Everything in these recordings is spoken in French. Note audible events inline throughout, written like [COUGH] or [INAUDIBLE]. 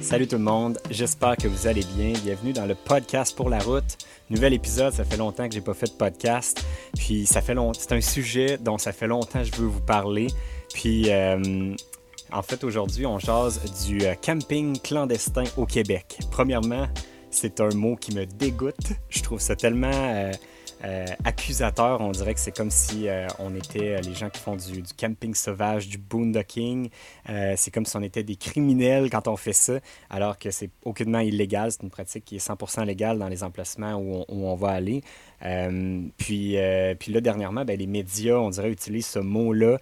Salut tout le monde, j'espère que vous allez bien. Bienvenue dans le podcast pour la route. Nouvel épisode, ça fait longtemps que j'ai pas fait de podcast. Puis ça fait longtemps, c'est un sujet dont ça fait longtemps que je veux vous parler. Puis euh, en fait aujourd'hui, on jase du euh, camping clandestin au Québec. Premièrement, c'est un mot qui me dégoûte. Je trouve ça tellement euh, euh, accusateur. On dirait que c'est comme si euh, on était euh, les gens qui font du, camping sauvage, du boondocking. c'est comme si on était des criminels quand on fait ça, alors que c'est aucunement illégal. C'est une pratique qui est 100% légale dans les emplacements où on, où on va aller. puis, puis là, dernièrement, ben, les médias, on dirait, utilisent ce mot-là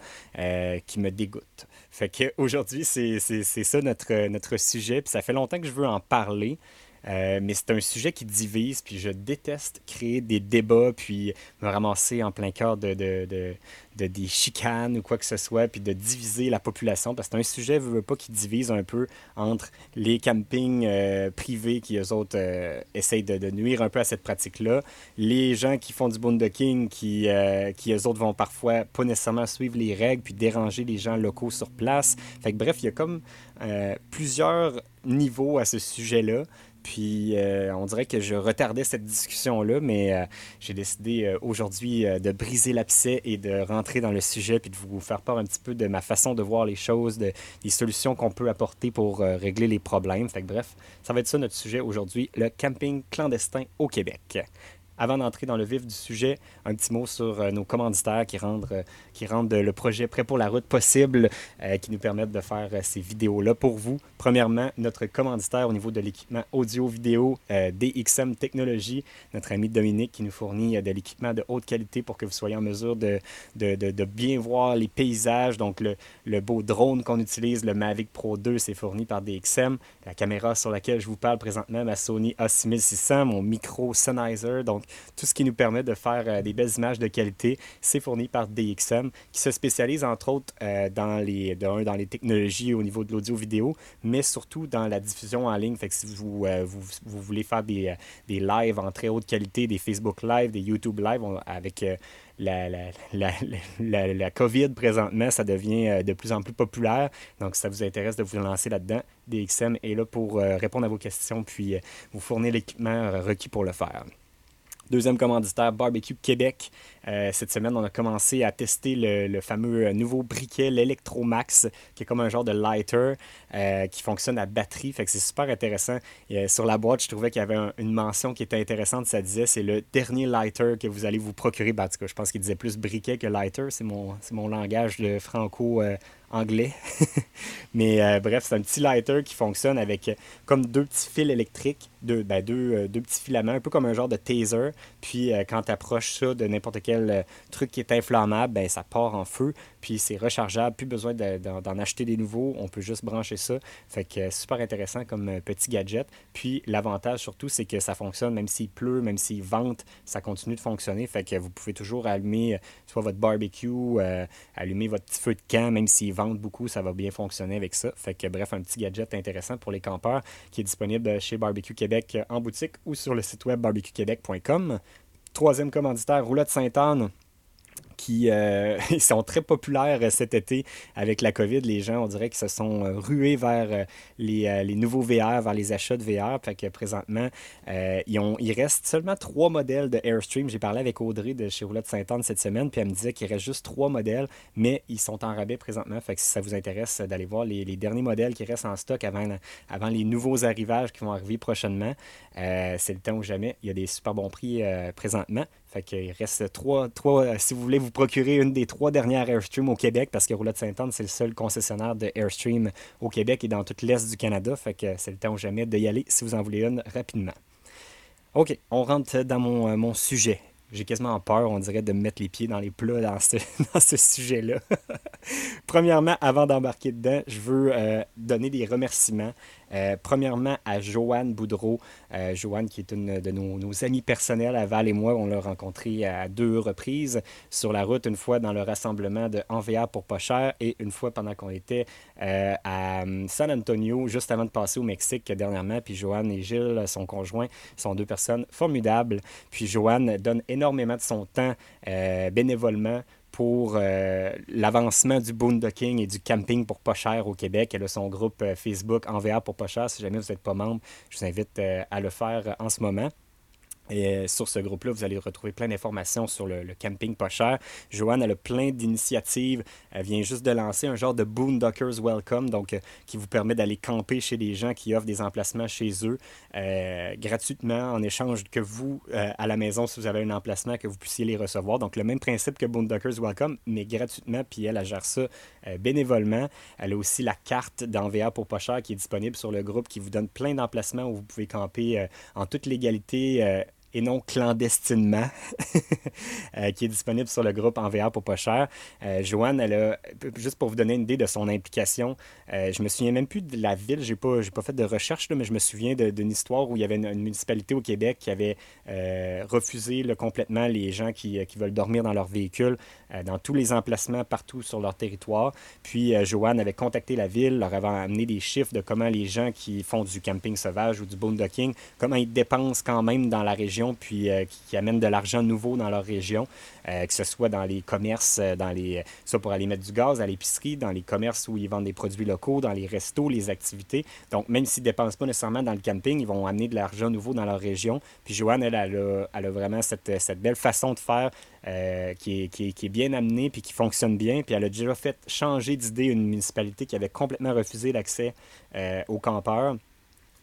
qui me dégoûte. Fait qu'aujourd'hui, c'est ça notre, notre sujet. Puis ça fait longtemps que je veux en parler. Euh, mais c'est un sujet qui divise, puis je déteste créer des débats, puis me ramasser en plein cœur de, de, de, de, des chicanes ou quoi que ce soit, puis de diviser la population, parce que c'est un sujet, pas, qui divise un peu entre les campings euh, privés qui, eux autres, euh, essayent de, nuire un peu à cette pratique-là, les gens qui font du boondocking, qui, qui, eux autres, vont parfois pas nécessairement suivre les règles, puis déranger les gens locaux sur place. Fait que bref, il y a comme plusieurs niveaux à ce sujet-là. Puis euh, on dirait que je retardais cette discussion-là, mais euh, j'ai décidé euh, aujourd'hui de briser l'abcès et de rentrer dans le sujet, puis de vous faire part un petit peu de ma façon de voir les choses, de, des solutions qu'on peut apporter pour régler les problèmes. Fait que bref, ça va être ça notre sujet aujourd'hui, le camping clandestin au Québec. Avant d'entrer dans le vif du sujet, un petit mot sur euh, nos commanditaires qui rendent, euh, qui rendent le projet Prêt pour la route possible, euh, qui nous permettent de faire ces vidéos-là pour vous. Premièrement, notre commanditaire au niveau de l'équipement audio-vidéo, DXM Technologies, notre ami Dominique qui nous fournit de l'équipement de haute qualité pour que vous soyez en mesure de, de, de, de bien voir les paysages. Donc, le, le beau drone qu'on utilise, le Mavic Pro 2, c'est fourni par DXM. La caméra sur laquelle je vous parle présentement, ma Sony A6600, mon micro Sennheiser. Donc, tout ce qui nous permet de faire euh, des belles images de qualité, c'est fourni par DXM, qui se spécialise entre autres euh, dans, les, dans les technologies au niveau de l'audio-vidéo, mais surtout dans la diffusion en ligne. Fait si vous, euh, vous, vous, voulez faire des, des lives en très haute qualité, des Facebook Live, des YouTube Live, avec la, la, la, la, la COVID présentement, ça devient de plus en plus populaire. Donc, si ça vous intéresse de vous lancer là-dedans, DXM est là pour répondre à vos questions puis vous fournir l'équipement requis pour le faire. Deuxième commanditaire, Barbecue Québec. Euh, cette semaine, on a commencé à tester le, fameux nouveau briquet, l'Electromax, qui est comme un genre de lighter euh, qui fonctionne à batterie. Fait que c'est super intéressant. Euh, sur la boîte, je trouvais qu'il y avait un, une mention qui était intéressante. Ça disait c'est le dernier lighter que vous allez vous procurer. Ben, en je pense qu'il disait plus briquet que lighter. C'est mon, mon langage de franco anglais. [LAUGHS] Mais euh, bref, c'est un petit lighter qui fonctionne avec euh, comme deux petits fils électriques, deux, ben, deux, euh, deux petits filaments, un peu comme un genre de taser. Puis quand tu approches ça de n'importe quel truc qui est inflammable, ben, ça part en feu. Puis c'est rechargeable, plus besoin d'en de, de, acheter des nouveaux. On peut juste brancher ça. Fait que super intéressant comme petit gadget. Puis l'avantage surtout, c'est que ça fonctionne même s'il pleut, même s'il vente, ça continue de fonctionner. Fait que vous pouvez toujours allumer soit votre barbecue, euh, allumer votre petit feu de camp, même s'il vente beaucoup, ça va bien fonctionner avec ça. Fait que bref, un petit gadget intéressant pour les campeurs qui est disponible chez Barbecue Québec en boutique ou sur le site web barbecuequebec.com. Troisième commanditaire, Roulotte Sainte-Anne qui euh, [LAUGHS] sont très populaires euh, cet été avec la COVID. Les gens, on dirait qu'ils se sont euh, rués vers les, nouveaux VR, vers les achats de VR. Fait que présentement, ils ont, il reste seulement trois modèles de Airstream. J'ai parlé avec Audrey de chez Roulotte Sainte-Anne cette semaine, puis elle me disait qu'il reste juste trois modèles, mais ils sont en rabais présentement. Fait que si ça vous intéresse d'aller voir les, derniers modèles qui restent en stock avant, les nouveaux arrivages qui vont arriver prochainement, c'est le temps ou jamais. Il y a des super bons prix présentement. Fait qu'il reste trois, trois, si vous voulez vous procurer une des trois dernières Airstream au Québec, parce que Roulotte Sainte-Anne, c'est le seul concessionnaire de Airstream au Québec et dans tout l'Est du Canada. Fait que c'est le temps ou jamais d'y aller si vous en voulez une rapidement. OK, on rentre dans mon, euh, mon sujet. J'ai quasiment peur, on dirait, de me mettre les pieds dans les plats dans ce, [LAUGHS] dans ce sujet-là. [LAUGHS] Premièrement, avant d'embarquer dedans, je veux euh, donner des remerciements euh, premièrement, à Joanne Boudreau. Euh, Joanne, qui est une de nos, nos amies personnelles, Val et moi, on l'a rencontrée à deux reprises sur la route, une fois dans le rassemblement de Envia pour pas cher et une fois pendant qu'on était euh, à San Antonio, juste avant de passer au Mexique dernièrement. Puis Joanne et Gilles, son conjoint, sont deux personnes formidables. Puis Joanne donne énormément de son temps bénévolement pour l'avancement du boondocking et du camping pour pas cher au Québec. Elle a son groupe Facebook Envers pour pas cher. Si jamais vous n'êtes pas membre, je vous invite à le faire en ce moment. Et euh, sur ce groupe-là, vous allez retrouver plein d'informations sur le, camping pas cher. Joanne, elle a plein d'initiatives. Elle vient juste de lancer un genre de Boondockers Welcome, donc euh, qui vous permet d'aller camper chez des gens qui offrent des emplacements chez eux euh, gratuitement en échange que vous, à la maison, si vous avez un emplacement, que vous puissiez les recevoir. Donc le même principe que Boondockers Welcome, mais gratuitement, puis elle, elle gère ça bénévolement. Elle a aussi la carte d'enVA pour pas cher qui est disponible sur le groupe qui vous donne plein d'emplacements où vous pouvez camper en toute légalité et non clandestinement, [LAUGHS] euh, qui est disponible sur le groupe en VR pour pas cher. Euh, Joanne, elle a, juste pour vous donner une idée de son implication, euh, je me souviens même plus de la ville, j'ai pas, pas fait de recherche, mais je me souviens d'une histoire où il y avait une, municipalité au Québec qui avait refusé complètement les gens qui, qui, veulent dormir dans leur véhicule dans tous les emplacements partout sur leur territoire. Puis Joanne avait contacté la ville, leur avait amené des chiffres de comment les gens qui font du camping sauvage ou du boondocking, comment ils dépensent quand même dans la région puis euh, qui, amènent de l'argent nouveau dans leur région, euh, que ce soit dans les commerces, euh, dans les, ça pour aller mettre du gaz à l'épicerie, dans les commerces où ils vendent des produits locaux, dans les restos, les activités. Donc, même s'ils ne dépensent pas nécessairement dans le camping, ils vont amener de l'argent nouveau dans leur région. Puis Joanne, elle, elle, a, vraiment cette, belle façon de faire qui, est, qui, est, bien amenée puis qui fonctionne bien. Puis elle a déjà fait changer d'idée une municipalité qui avait complètement refusé l'accès aux campeurs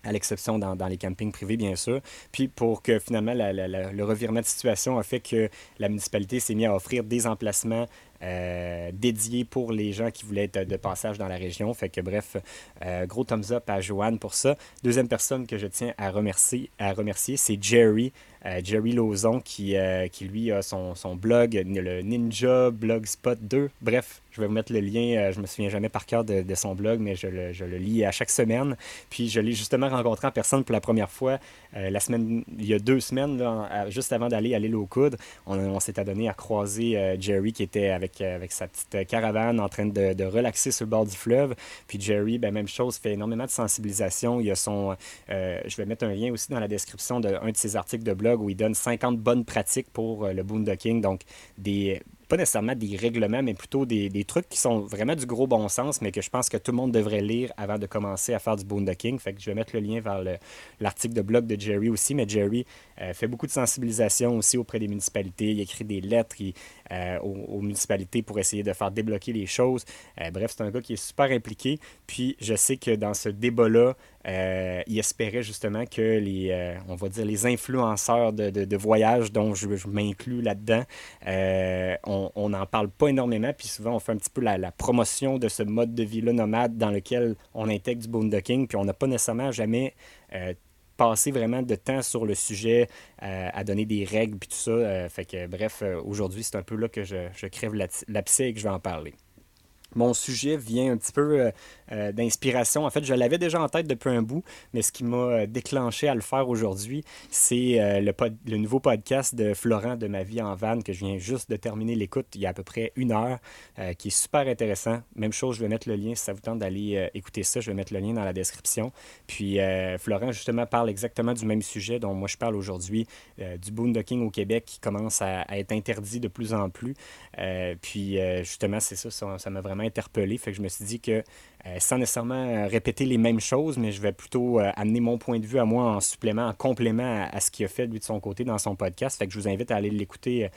à l'exception dans, les campings privés, bien sûr. Puis pour que finalement le revirement de situation a fait que la municipalité s'est mise à offrir des emplacements euh, dédiés pour les gens qui voulaient être de passage dans la région. Fait que bref, euh, gros thumbs up à Joanne pour ça. Deuxième personne que je tiens à remercier, à remercier c'est Jerry. Euh, Jerry Lozon qui, lui a son, son, blog, le Ninja Blogspot 2. Bref, je vais vous mettre le lien. Euh, je me souviens jamais par cœur de, son blog, mais je le, lis à chaque semaine. Puis je l'ai justement rencontré en personne pour la première fois euh, la semaine, il y a deux semaines, juste avant d'aller à l'île aux coudes. On, s'est adonné à croiser euh, Jerry qui était avec, avec sa petite caravane en train de, relaxer sur le bord du fleuve. Puis Jerry, ben, même chose, fait énormément de sensibilisation. Il y a son. je vais mettre un lien aussi dans la description d'un de, de ses articles de blog où il donne 50 bonnes pratiques pour le boondocking. Donc, des pas nécessairement des règlements, mais plutôt des, trucs qui sont vraiment du gros bon sens, mais que je pense que tout le monde devrait lire avant de commencer à faire du boondocking. Fait que je vais mettre le lien vers l'article de blog de Jerry aussi, mais Jerry euh, fait beaucoup de sensibilisation aussi auprès des municipalités. Il écrit des lettres euh, aux, municipalités pour essayer de faire débloquer les choses. Euh, bref, c'est un gars qui est super impliqué. Puis je sais que dans ce débat-là, il espérait justement que les, on va dire, les influenceurs de, de, voyage, dont je, m'inclus là-dedans, on n'en parle pas énormément. Puis souvent, on fait un petit peu la, la promotion de ce mode de vie-là nomade dans lequel on intègre du boondocking. Puis on n'a pas nécessairement jamais passer vraiment de temps sur le sujet, euh, à donner des règles, puis tout ça. Euh, fait que, bref, euh, aujourd'hui, c'est un peu là que je, je crève l'abcès et que je vais en parler. Mon sujet vient un petit peu euh, d'inspiration. En fait, je l'avais déjà en tête depuis un bout, mais ce qui m'a euh, déclenché à le faire aujourd'hui, c'est euh, le, nouveau podcast de Florent de Ma vie en van que je viens juste de terminer l'écoute il y a à peu près une heure, qui est super intéressant. Même chose, je vais mettre le lien si ça vous tente d'aller écouter ça, je vais mettre le lien dans la description. Puis Florent, justement, parle exactement du même sujet dont moi je parle aujourd'hui, du boondocking au Québec qui commence à, être interdit de plus en plus. puis justement, c'est ça, ça m'a vraiment interpellé. Fait que je me suis dit que euh, sans nécessairement euh, répéter les mêmes choses, mais je vais plutôt euh, amener mon point de vue à moi en supplément, en complément à, ce qu'il a fait lui de son côté dans son podcast. Fait que je vous invite à aller l'écouter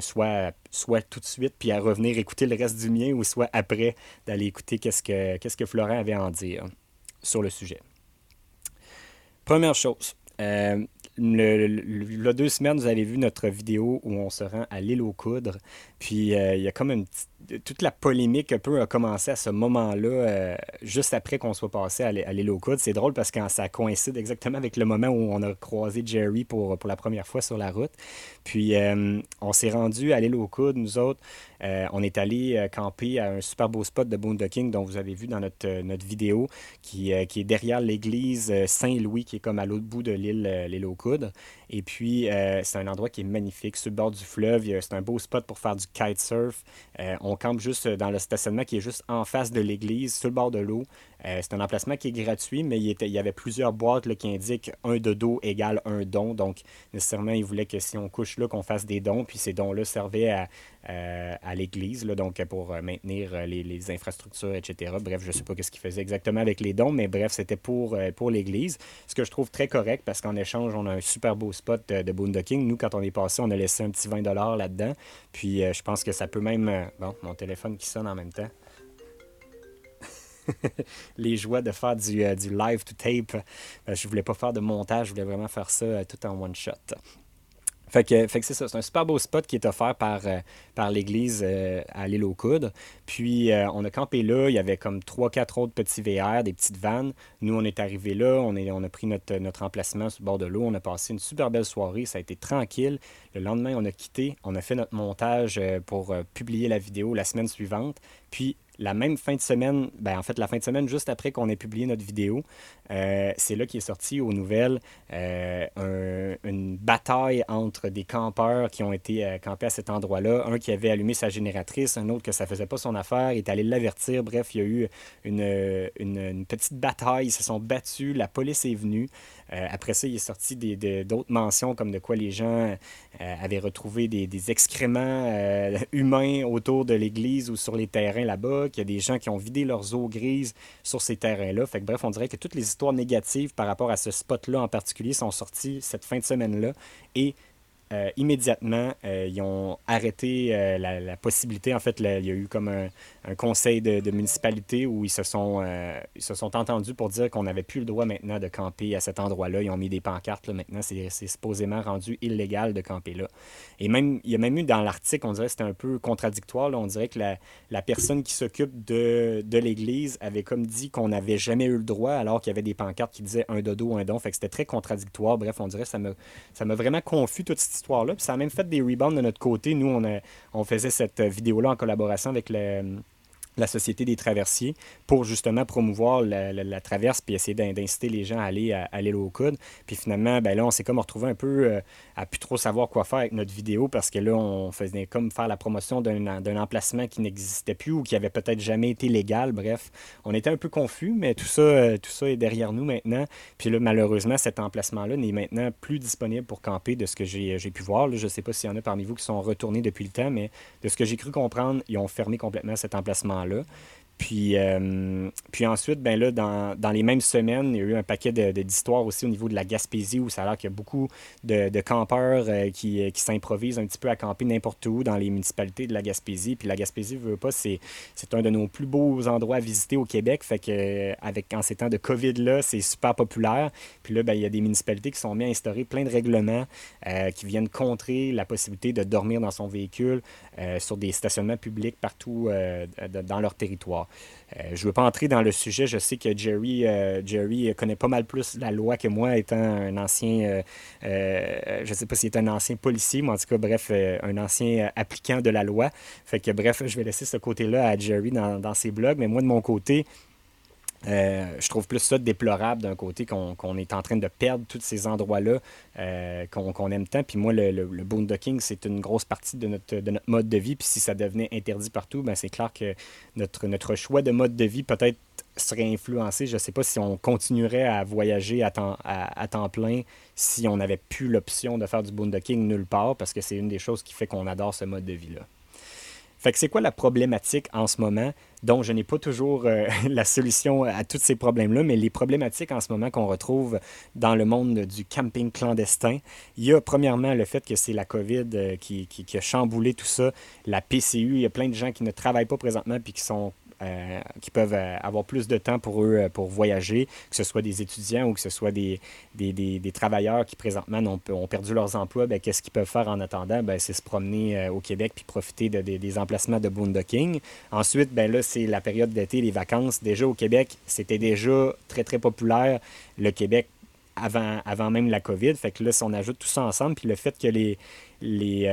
soit, soit tout de suite, puis à revenir écouter le reste du mien, ou soit après d'aller écouter qu'est-ce que, qu'est-ce que Florent avait à en dire sur le sujet. Première chose, le, le, deux semaines, vous avez vu notre vidéo où on se rend à l'île aux coudres. Puis il y a comme une petite toute la polémique un peu a commencé à ce moment-là, euh, juste après qu'on soit passé à l'île aux coudes. C'est drôle parce que ça coïncide exactement avec le moment où on a croisé Jerry pour, pour la première fois sur la route. Puis euh, on s'est rendu à l'île aux coudes, nous autres. Euh, on est allé camper à un super beau spot de boondocking dont vous avez vu dans notre, notre vidéo, qui, qui est derrière l'église Saint-Louis, qui est comme à l'autre bout de l'île, l'île aux coudes. Et puis, c'est un endroit qui est magnifique, sur le bord du fleuve. C'est un beau spot pour faire du kitesurf. on campe juste dans le stationnement qui est juste en face de l'église, sur le bord de l'eau. Euh, c'est un emplacement qui est gratuit, mais il, y avait plusieurs boîtes qui indiquent un dodo égale un don. Donc, nécessairement, ils voulaient que si on couche là, qu'on fasse des dons. Puis ces dons-là servaient à, euh, l'église, donc pour euh, maintenir les, infrastructures, etc. Bref, je ne sais pas ce qu'ils faisaient exactement avec les dons, mais bref, c'était pour, pour l'église. Ce que je trouve très correct parce qu'en échange, on a un super beau spot de, de boondocking. Nous, quand on est passé, on a laissé un petit 20 là-dedans. Puis je pense que ça peut même. bon, mon téléphone qui sonne en même temps. [LAUGHS] les joies de faire du, euh, live to tape. Je euh, je voulais pas faire de montage, je voulais vraiment faire ça euh, tout en one shot. Fait que, c'est ça, c'est un super beau spot qui est offert par, par l'église à l'île aux Coudes. Puis on a campé là, il y avait comme trois, quatre autres petits VR, des petites vannes. Nous, on est arrivé là, on a pris notre, notre emplacement sur le bord de l'eau, on a passé une super belle soirée, ça a été tranquille. Le lendemain, on a quitté, on a fait notre montage pour publier la vidéo la semaine suivante. Puis la même fin de semaine, ben en fait la fin de semaine juste après qu'on ait publié notre vidéo, euh, c'est là qu'il est sorti aux nouvelles euh, une bataille entre des campeurs qui ont été euh, campés à cet endroit-là. Un qui avait allumé sa génératrice, un autre que ça faisait pas son affaire, est allé l'avertir. Bref, il y a eu une, une, petite bataille, ils se sont battus, la police est venue. Après ça, il est sorti d'autres mentions comme de quoi les gens avaient retrouvé des, des excréments humains autour de l'église ou sur les terrains là-bas qu'il y a des gens qui ont vidé leurs eaux grises sur ces terrains-là. Fait que, bref, on dirait que toutes les histoires négatives par rapport à ce spot-là en particulier sont sorties cette fin de semaine-là. Et euh, immédiatement, euh, ils ont arrêté euh, la, possibilité. En fait, il y a eu comme un, conseil de, municipalité où ils se sont, ils se sont entendus pour dire qu'on n'avait plus le droit maintenant de camper à cet endroit-là. Ils ont mis des pancartes. Là, maintenant, c'est supposément rendu illégal de camper là. Et même, il y a même eu dans l'article, on dirait que c'était un peu contradictoire. on dirait que la, personne qui s'occupe de, de l'Église avait comme dit qu'on n'avait jamais eu le droit alors qu'il y avait des pancartes qui disaient un dodo, un don. Fait que c'était très contradictoire. Bref, on dirait que ça m'a vraiment confus toute cette histoire-là. Puis ça a même fait des rebounds de notre côté. Nous, on, a, on faisait cette vidéo-là en collaboration avec la Société des traversiers pour justement promouvoir la, traverse puis essayer d'inciter les gens à aller à, l'île aux. Puis finalement, ben là, on s'est comme retrouvé un peu euh, à plus trop savoir quoi faire avec notre vidéo parce que là, on faisait comme faire la promotion d'un emplacement qui n'existait plus ou qui avait peut-être jamais été légal. Bref, on était un peu confus, mais tout ça, euh, tout ça est derrière nous maintenant. Puis là, malheureusement, cet emplacement-là n'est maintenant plus disponible pour camper de ce que j'ai pu voir. je ne sais pas s'il y en a parmi vous qui sont retournés depuis le temps, mais de ce que j'ai cru comprendre, ils ont fermé complètement cet emplacement-là là puis, euh, puis ensuite, ben là, dans, dans, les mêmes semaines, il y a eu un paquet d'histoires aussi au niveau de la Gaspésie où ça a l'air qu'il y a beaucoup de, de campeurs euh, qui, euh, qui s'improvisent un petit peu à camper n'importe où dans les municipalités de la Gaspésie. Puis la Gaspésie, veut pas, c'est un de nos plus beaux endroits à visiter au Québec. Fait que avec en ces temps de COVID-là, c'est super populaire. Puis là, ben, il y a des municipalités qui sont mis à instaurer plein de règlements qui viennent contrer la possibilité de dormir dans son véhicule sur des stationnements publics partout dans leur territoire. Euh, je ne veux pas entrer dans le sujet. Je sais que Jerry, euh, Jerry connaît pas mal plus la loi que moi, étant un ancien, euh, je ne sais pas s'il un ancien policier, mais en tout cas, bref, un ancien appliquant de la loi. Fait que, bref, je vais laisser ce côté-là à Jerry dans ses blogs. Mais moi, de mon côté, euh, je trouve plus ça déplorable d'un côté qu'on est en train de perdre tous ces endroits-là euh, qu'on aime tant. Puis moi, le, le, boondocking, c'est une grosse partie de notre, de notre mode de vie. Puis si ça devenait interdit partout, ben c'est clair que notre, choix de mode de vie peut-être serait influencé. Je ne sais pas si on continuerait à voyager à temps, à, temps plein si on n'avait plus l'option de faire du boondocking nulle part, parce que c'est une des choses qui fait qu'on adore ce mode de vie-là. Fait que c'est quoi la problématique en ce moment? dont je n'ai pas toujours euh, [LAUGHS] la solution à tous ces problèmes-là, mais les problématiques en ce moment qu'on retrouve dans le monde du camping clandestin, il y a premièrement le fait que c'est la COVID euh, qui, qui, a chamboulé tout ça, la PCU, il y a plein de gens qui ne travaillent pas présentement puis qui sont euh, qui peuvent euh, avoir plus de temps pour eux euh, pour voyager, que ce soit des étudiants ou que ce soit des, des, travailleurs qui présentement ont, perdu leurs emplois, ben, qu'est-ce qu'ils peuvent faire en attendant? Ben, c'est se promener au Québec puis profiter de, des emplacements de boondocking. Ensuite, ben, là, c'est la période d'été, les vacances. Déjà au Québec, c'était déjà très, très populaire. Le Québec avant, avant même la COVID. Fait que là, si on ajoute tout ça ensemble, puis le fait que les, les,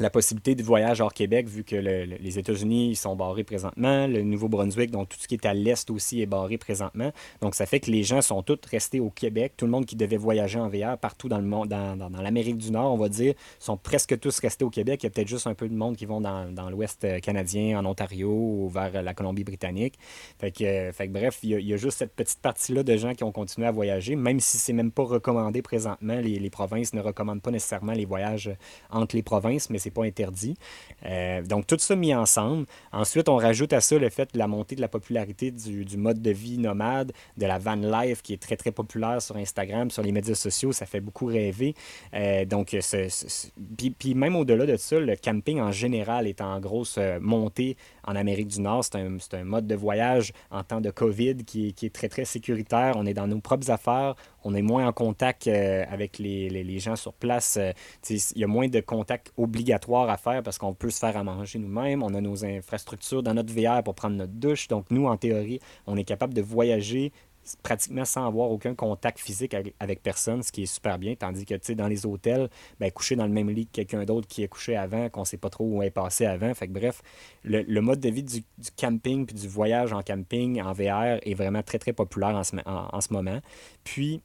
la possibilité de voyage hors Québec, vu que les États-Unis sont barrés présentement, le Nouveau-Brunswick, donc tout ce qui est à l'est aussi est barré présentement. Donc ça fait que les gens sont tous restés au Québec. Tout le monde qui devait voyager en VR partout dans le monde, dans, dans, l'Amérique du Nord, on va dire, sont presque tous restés au Québec. Il y a peut-être juste un peu de monde qui vont dans, dans l'Ouest euh, canadien, en Ontario ou vers la Colombie-Britannique. Fait que, fait que bref, il y, a, juste cette petite partie-là de gens qui ont continué à voyager, même si c'est même pas recommandé présentement. Les, les provinces ne recommandent pas nécessairement les voyages entre les provinces, mais c'est pas interdit. Euh, donc, tout ça mis ensemble. Ensuite, on rajoute à ça le fait de la montée de la popularité du, mode de vie nomade, de la van life qui est très, très populaire sur Instagram, sur les médias sociaux. Ça fait beaucoup rêver. Euh, donc, puis, même au-delà de ça, le camping en général est en grosse euh, montée en Amérique du Nord. C'est un, un, mode de voyage en temps de COVID qui, qui, est très, très sécuritaire. On est dans nos propres affaires. On est moins en contact avec les, les, gens sur place. il y a moins de contact obligatoire à faire parce qu'on peut se faire à manger nous-mêmes. On a nos infrastructures dans notre VR pour prendre notre douche. Donc, nous, en théorie, on est capable de voyager pratiquement sans avoir aucun contact physique avec, personne, ce qui est super bien. Tandis que, tu sais, dans les hôtels, ben, coucher dans le même lit que quelqu'un d'autre qui est couché avant, qu'on ne sait pas trop où est passé avant. Fait que, bref, le, mode de vie du, camping puis du voyage en camping en VR est vraiment très, très populaire en ce, en ce moment. Puis,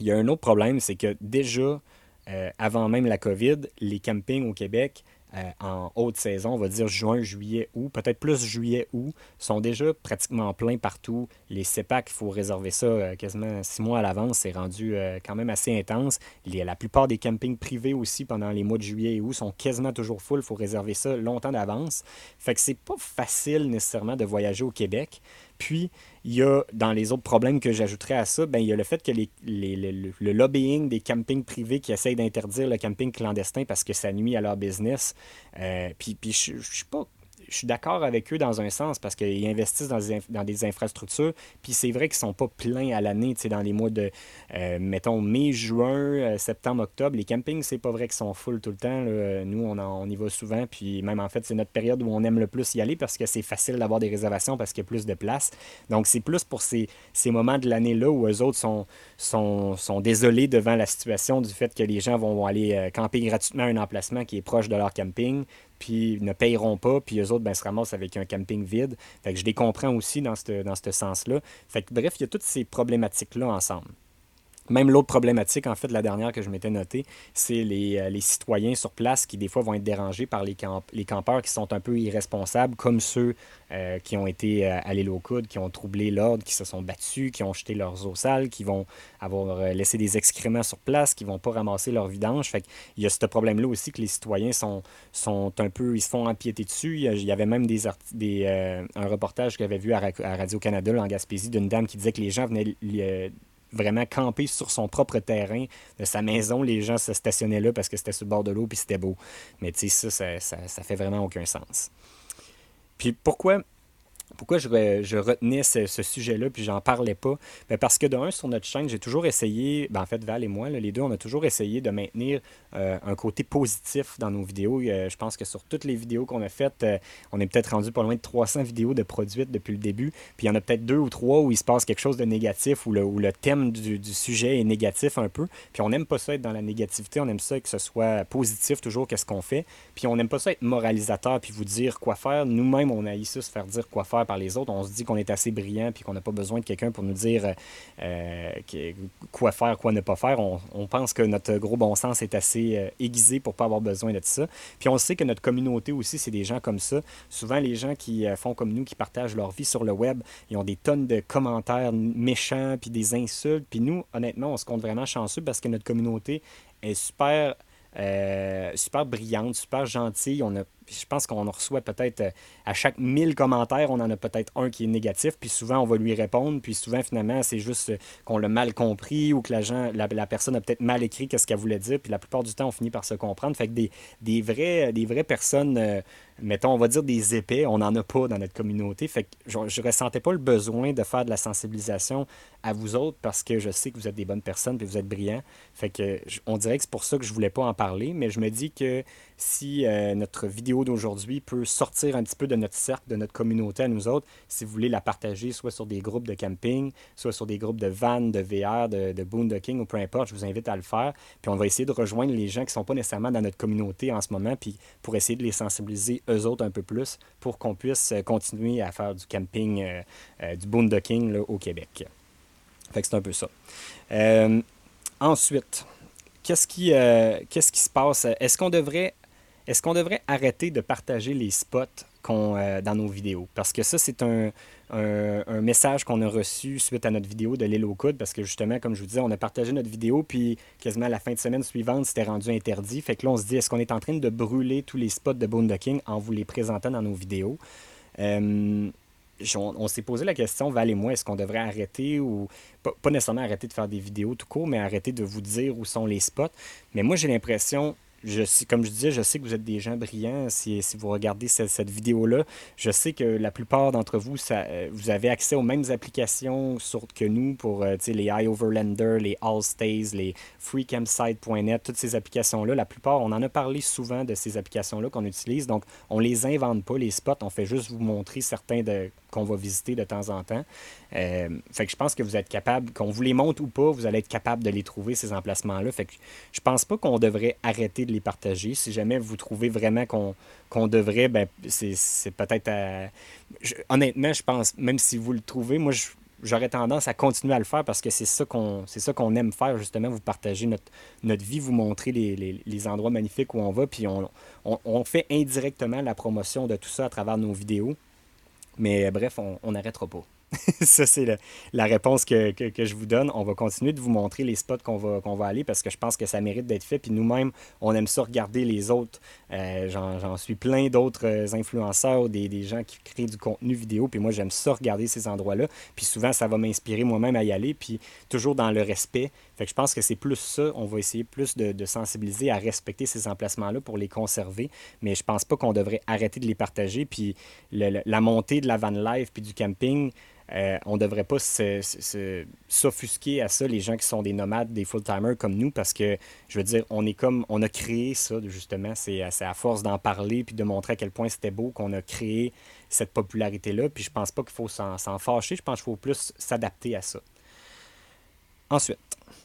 il y a un autre problème, c'est que déjà, euh, avant même la COVID, les campings au Québec, euh, en haute saison, on va dire juin, juillet, août, peut-être plus juillet, août, sont déjà pratiquement pleins partout. Les CEPAC, il faut réserver ça euh, quasiment six mois à l'avance. C'est rendu quand même assez intense. la plupart des campings privés aussi, pendant les mois de juillet et août, sont quasiment toujours full. Il faut réserver ça longtemps d'avance. Fait que c'est pas facile nécessairement de voyager au Québec. Puis, il y a, dans les autres problèmes que j'ajouterais à ça, ben, il y a le fait que les, le, lobbying des campings privés qui essayent d'interdire le camping clandestin parce que ça nuit à leur business. Euh, puis, je ne suis pas je suis d'accord avec eux dans un sens parce qu'ils investissent dans des, infrastructures. Puis c'est vrai qu'ils ne sont pas pleins à l'année, dans les mois de, euh, mettons, mai, juin, euh, septembre, octobre. Les campings, c'est pas vrai qu'ils sont full tout le temps. Nous, on, y va souvent. Puis même, en fait, c'est notre période où on aime le plus y aller parce que c'est facile d'avoir des réservations parce qu'il y a plus de place. Donc, c'est plus pour ces, moments de l'année-là où eux autres sont, sont, désolés devant la situation du fait que les gens vont, vont aller euh, camper gratuitement à un emplacement qui est proche de leur camping puis ne payeront pas, puis eux autres ben, se ramassent avec un camping vide. Fait je les comprends aussi dans ce dans sens-là. Fait bref, il y a toutes ces problématiques-là ensemble. Même l'autre problématique, en fait, la dernière que je m'étais notée, c'est les, euh, les, citoyens sur place qui, des fois, vont être dérangés par les, les campeurs qui sont un peu irresponsables, comme ceux euh, qui ont été euh, à l'île aux coudes, qui ont troublé l'ordre, qui se sont battus, qui ont jeté leurs eaux sales, qui vont avoir laissé des excréments sur place, qui vont pas ramasser leur vidange. Fait il y a ce problème-là aussi que les citoyens sont, sont un peu, ils se font empiéter dessus. Il y avait même des, des un reportage que j'avais vu à, Radio-Canada, en Gaspésie, d'une dame qui disait que les gens venaient vraiment camper sur son propre terrain de sa maison. Les gens se stationnaient là parce que c'était sur le bord de l'eau puis c'était beau. Mais tu sais, ça ça, ça, fait vraiment aucun sens. Puis pourquoi pourquoi je, retenais ce, sujet-là puis j'en parlais pas? Ben, parce que d'un, sur notre chaîne, j'ai toujours essayé, ben en fait Val et moi, les deux, on a toujours essayé de maintenir euh, un côté positif dans nos vidéos. Euh, je pense que sur toutes les vidéos qu'on a faites, euh, on est peut-être rendu pas loin de 300 vidéos de produites depuis le début. Puis il y en a peut-être deux ou trois où il se passe quelque chose de négatif, où le, le thème du, sujet est négatif un peu. Puis on n'aime pas ça être dans la négativité, on aime ça que ce soit positif toujours, qu'est-ce qu'on fait. Puis on n'aime pas ça être moralisateur, puis vous dire quoi faire. Nous-mêmes, on a ici se faire dire quoi faire par les autres. On se dit qu'on est assez brillant puis qu'on n'a pas besoin de quelqu'un pour nous dire euh, quoi faire, quoi ne pas faire. On, pense que notre gros bon sens est assez euh, aiguisé pour pas avoir besoin de ça. Puis on sait que notre communauté aussi, c'est des gens comme ça. Souvent, les gens qui euh, font comme nous, qui partagent leur vie sur le web, ils ont des tonnes de commentaires méchants puis des insultes. Puis nous, honnêtement, on se compte vraiment chanceux parce que notre communauté est super super brillante, super gentille. On a je pense qu'on en reçoit peut-être euh, à chaque 1000 commentaires, on en a peut-être un qui est négatif, puis souvent on va lui répondre, puis souvent finalement c'est juste euh, qu'on l'a mal compris ou que la, personne a peut-être mal écrit qu'est-ce qu'elle voulait dire, puis la plupart du temps on finit par se comprendre. Fait que des, des, des vraies personnes, euh, mettons, on va dire des épais, on n'en a pas dans notre communauté. Fait que je ne ressentais pas le besoin de faire de la sensibilisation à vous autres parce que je sais que vous êtes des bonnes personnes, puis vous êtes brillants. Fait que on dirait que c'est pour ça que je voulais pas en parler, mais je me dis que si notre vidéo d'aujourd'hui peut sortir un petit peu de notre cercle, de notre communauté à nous autres, si vous voulez la partager soit sur des groupes de camping, soit sur des groupes de vannes, de VR, de, de boondocking ou peu importe, je vous invite à le faire. Puis on va essayer de rejoindre les gens qui ne sont pas nécessairement dans notre communauté en ce moment, puis pour essayer de les sensibiliser eux autres un peu plus pour qu'on puisse euh, continuer à faire du camping, euh, euh, du boondocking au Québec. Fait que c'est un peu ça. ensuite, qu'est-ce qui, qu'est-ce qui se passe? Est-ce qu'on devrait est-ce qu'on devrait arrêter de partager les spots euh, dans nos vidéos? Parce que ça, c'est un, message qu'on a reçu suite à notre vidéo de l'île au coude, parce que justement, comme je vous disais, on a partagé notre vidéo, puis quasiment à la fin de semaine suivante, c'était rendu interdit. Fait que là, on se dit, est-ce qu'on est en train de brûler tous les spots de boondocking en vous les présentant dans nos vidéos? Euh, on, s'est posé la question, Val et moi, est-ce qu'on devrait arrêter ou pas, pas, nécessairement arrêter de faire des vidéos tout court, mais arrêter de vous dire où sont les spots. Mais moi, j'ai l'impression, je comme je disais, je sais que vous êtes des gens brillants. Si, vous regardez cette, vidéo-là, je sais que la plupart d'entre vous, euh, vous avez accès aux mêmes applications que nous pour euh, les iOverlander, les Allstays, les freecampsite.net, toutes ces applications-là. La plupart, on en a parlé souvent de ces applications-là qu'on utilise. Donc, on les invente pas, les spots. On fait juste vous montrer certains qu'on va visiter de temps en temps. Euh, fait que je pense que vous êtes capable, qu'on vous les montre ou pas, vous allez être capable de les trouver, ces emplacements-là. Fait que je pense pas qu'on devrait arrêter de les partager. Si jamais vous trouvez vraiment qu'on, devrait, ben, c'est, peut-être honnêtement, je pense, même si vous le trouvez, moi, j'aurais tendance à continuer à le faire parce que c'est ça qu'on c'est ça qu'on aime faire justement vous partager notre, notre vie vous montrer les, endroits magnifiques où on va puis on, on, fait indirectement la promotion de tout ça à travers nos vidéos mais bref, on n'arrêtera pas. [LAUGHS] ça, c'est la réponse que, je vous donne. On va continuer de vous montrer les spots qu'on va, qu'on va aller parce que je pense que ça mérite d'être fait. Puis nous-mêmes, on aime ça regarder les autres. Euh, j'en suis plein d'autres influenceurs, des, des, gens qui créent du contenu vidéo. Puis moi, j'aime ça regarder ces endroits-là. Puis souvent, ça va m'inspirer moi-même à y aller. Puis toujours dans le respect. Fait que je pense que c'est plus ça. On va essayer plus de, sensibiliser à respecter ces emplacements-là pour les conserver. Mais je pense pas qu'on devrait arrêter de les partager. Puis la montée de la van life puis du camping, euh, on ne devrait pas s'offusquer à ça, les gens qui sont des nomades, des full-timers comme nous, parce que, je veux dire, on est comme, on a créé ça, justement, c'est à force d'en parler puis de montrer à quel point c'était beau qu'on a créé cette popularité-là, puis je pense pas qu'il faut s'en fâcher, je pense qu'il faut plus s'adapter à ça. Ensuite,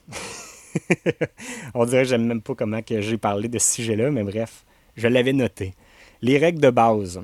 [LAUGHS] on dirait que j'aime même pas comment j'ai parlé de ce sujet-là, mais bref, je l'avais noté. Les règles de base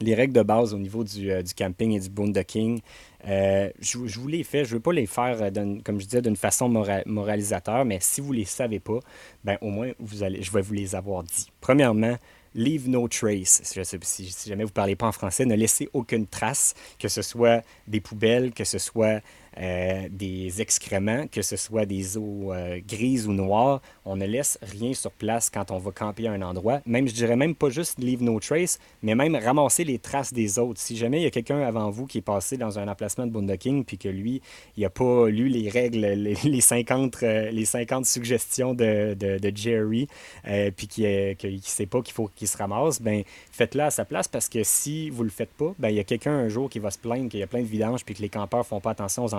les règles de base au niveau du, euh, camping et du boondocking, euh, je, vous les fais. Je ne veux pas les faire, euh, comme je disais, d'une façon moralisateur, mais si vous ne les savez pas, ben, au moins, je vais vous les avoir dit. Premièrement, leave no trace. Si jamais vous ne parlez pas en français, ne laissez aucune trace, que ce soit des poubelles, que ce soit euh, des excréments, que ce soit des eaux euh, grises ou noires. On ne laisse rien sur place quand on va camper à un endroit. Même, je dirais même pas juste leave no trace, mais même ramasser les traces des autres. Si jamais il y a quelqu'un avant vous qui est passé dans un emplacement de boondocking, puis que lui, il n'a pas lu les règles, les, 50, euh, les 50 suggestions de, de, Jerry, puis qui ne sait pas qu'il faut qu'il se ramasse, ben faites-le à sa place parce que si vous le faites pas, ben il y a quelqu'un un jour qui va se plaindre qu'il y a plein de vidanges puis que les campeurs font pas attention aux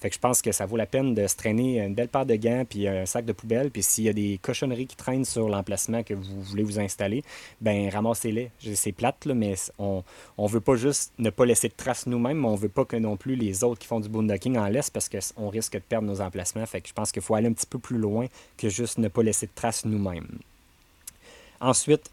Fait que je pense que ça vaut la peine de se traîner une belle paire de gants puis un sac de poubelle. Puis s'il y a des cochonneries qui traînent sur l'emplacement que vous voulez vous installer, ben ramassez-les. C'est plate, là, mais on ne veut pas juste ne pas laisser de traces nous-mêmes, mais on veut pas que non plus les autres qui font du boondocking en laissent parce qu'on risque de perdre nos emplacements. Fait que je pense qu'il faut aller un petit peu plus loin que juste ne pas laisser de traces nous-mêmes. Ensuite,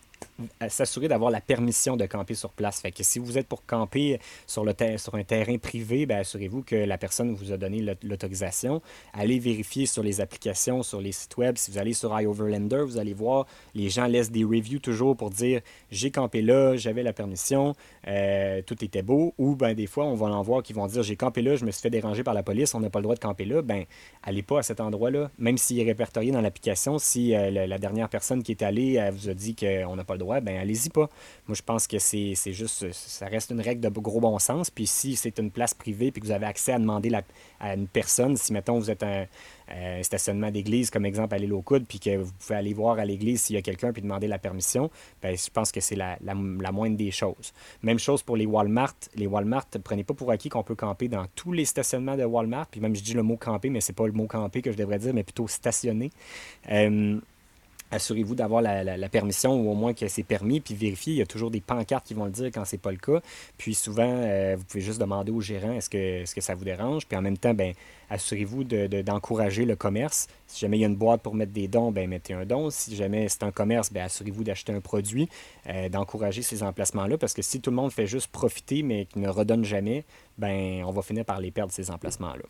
s'assurer d'avoir la permission de camper sur place. Si vous êtes pour camper sur, le sur un terrain privé, ben, assurez-vous que la personne vous a donné l'autorisation. Allez vérifier sur les applications, sur les sites web. Si vous allez sur iOverlander, vous allez voir, les gens laissent des reviews toujours pour dire j'ai campé là, j'avais la permission, euh, tout était beau. Ou ben, des fois, on va en voir qui vont dire j'ai campé là, je me suis fait déranger par la police, on n'a pas le droit de camper là. Ben, allez pas à cet endroit-là, même s'il est répertorié dans l'application. Si euh, la, dernière personne qui est allée elle vous a dit qu'on n'a pas le droit, ben allez-y pas. Moi, je pense que c'est juste, ça reste une règle de gros bon sens. Puis si c'est une place privée puis que vous avez accès à demander à une personne, si mettons vous êtes un, stationnement d'église, comme exemple à l'île au coude, puis que vous pouvez aller voir à l'église s'il y a quelqu'un puis demander la permission, ben, je pense que c'est la, la, moindre des choses. Même chose pour les Walmart. Les Walmart, prenez pas pour acquis qu'on peut camper dans tous les stationnements de Walmart. Puis même je dis le mot camper, mais c'est pas le mot camper que je devrais dire, mais plutôt stationner. Euh, assurez-vous d'avoir la, permission ou au moins que c'est permis, puis vérifiez. Il y a toujours des pancartes qui vont le dire quand c'est pas le cas. Puis souvent, euh, vous pouvez juste demander au gérant est-ce que, ça vous dérange. Puis en même temps, ben, assurez-vous d'encourager le commerce. Si jamais il y a une boîte pour mettre des dons, ben, mettez un don. Si jamais c'est un commerce, ben, assurez-vous d'acheter un produit, euh, d'encourager ces emplacements-là. Parce que si tout le monde fait juste profiter, mais qui ne redonne jamais, ben, on va finir par les perdre, ces emplacements-là.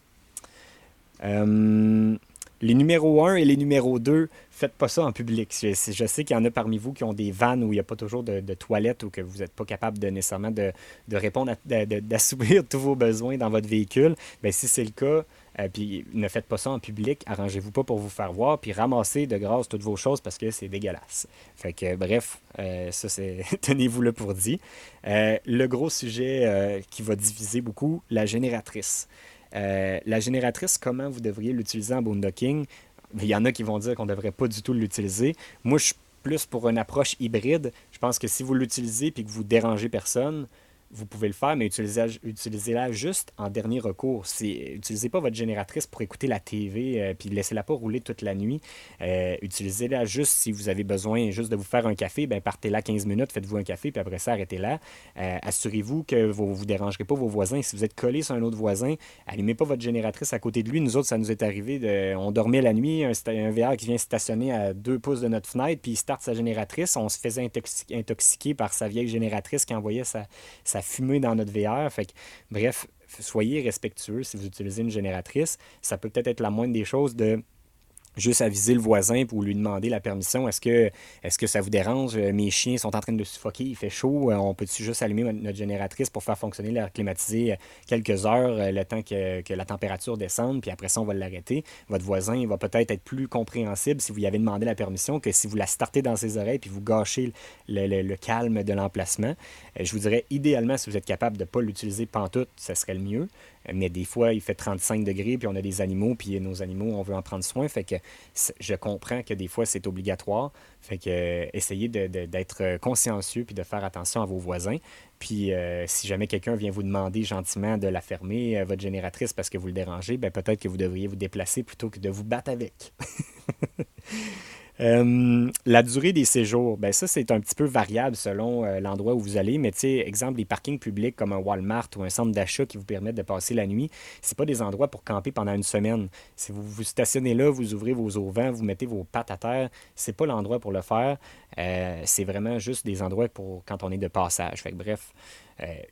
Euh, les numéros 1 et les numéros 2, faites pas ça en public. Je, sais qu'il y en a parmi vous qui ont des vannes où il n'y a pas toujours de, toilettes ou que vous n'êtes pas capable de nécessairement de, répondre, d'assouvir [LAUGHS] tous vos besoins dans votre véhicule. Bien, si c'est le cas, euh, puis ne faites pas ça en public, arrangez-vous pas pour vous faire voir, puis ramassez de grâce toutes vos choses parce que c'est dégueulasse. Fait bref, euh, ça [LAUGHS] tenez-vous le pour dit. Euh, le gros sujet qui va diviser beaucoup, la génératrice. Euh, la génératrice, comment vous devriez l'utiliser en boondocking? Il y en a qui vont dire qu'on ne devrait pas du tout l'utiliser. Moi, je suis plus pour une approche hybride. Je pense que si vous l'utilisez et que vous dérangez personne, vous pouvez le faire, mais utilisez-la juste en dernier recours. Utilisez pas votre génératrice pour écouter la TV euh, puis laissez-la pas rouler toute la nuit. Euh, utilisez-la juste si vous avez besoin juste de vous faire un café, ben partez là 15 minutes, faites-vous un café, puis après ça, arrêtez-la. Euh, assurez-vous que vous ne vous dérangerez pas vos voisins. Si vous êtes collé sur un autre voisin, allumez pas votre génératrice à côté de lui. Nous autres, ça nous est arrivé, on dormait la nuit, un, un VR qui vient stationner à deux pouces de notre fenêtre, puis il starte sa génératrice. On se faisait intoxiquer par sa vieille génératrice qui envoyait sa fumer dans notre VR. Fait bref, soyez respectueux si vous utilisez une génératrice. Ça peut peut-être être la moindre des choses de juste aviser le voisin pour lui demander la permission. Est-ce que, ça vous dérange? Euh, mes chiens sont en train de suffoquer, il fait chaud. Euh, on peut-tu juste allumer notre génératrice pour faire fonctionner l'air climatisé euh, quelques heures, le temps que, la température descende, puis après ça, on va l'arrêter. Votre voisin va peut-être être plus compréhensible si vous y avez demandé la permission que si vous la startez dans ses oreilles puis vous gâchez le, calme de l'emplacement. Je vous dirais, idéalement, si vous êtes capable de ne pas l'utiliser pantoute, ce serait le mieux. Mais des fois, il fait 35 degrés, puis on a des animaux, puis nos animaux, on veut en prendre soin. Fait que je comprends que des fois, c'est obligatoire. Fait que euh, essayez d'être consciencieux, puis de faire attention à vos voisins. Puis euh, si jamais quelqu'un vient vous demander gentiment de la fermer, euh, votre génératrice, parce que vous le dérangez, ben peut-être que vous devriez vous déplacer plutôt que de vous battre avec. [LAUGHS] Euh, la durée des séjours, ben ça, c'est un petit peu variable selon euh, l'endroit où vous allez. Mais tu sais, exemple, les parkings publics comme un Walmart ou un centre d'achat qui vous permettent de passer la nuit, c'est pas des endroits pour camper pendant une semaine. Si vous vous stationnez là, vous ouvrez vos auvents, vous mettez vos pattes à terre, c'est pas l'endroit pour le faire. Euh, c'est vraiment juste des endroits pour quand on est de passage. Fait que, bref,